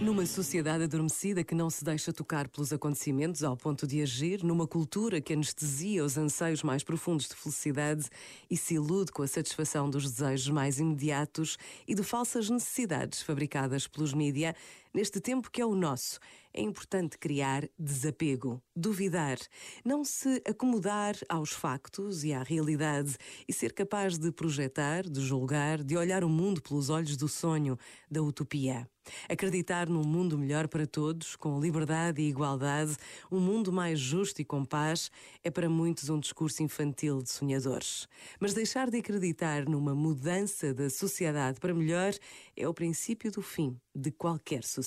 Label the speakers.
Speaker 1: Numa sociedade adormecida que não se deixa tocar pelos acontecimentos ao ponto de agir, numa cultura que anestesia os anseios mais profundos de felicidade e se ilude com a satisfação dos desejos mais imediatos e de falsas necessidades fabricadas pelos mídia, neste tempo que é o nosso, é importante criar desapego, duvidar, não se acomodar aos factos e à realidade e ser capaz de projetar, de julgar, de olhar o mundo pelos olhos do sonho, da utopia. Acreditar num mundo melhor para todos, com liberdade e igualdade, um mundo mais justo e com paz, é para muitos um discurso infantil de sonhadores. Mas deixar de acreditar numa mudança da sociedade para melhor é o princípio do fim de qualquer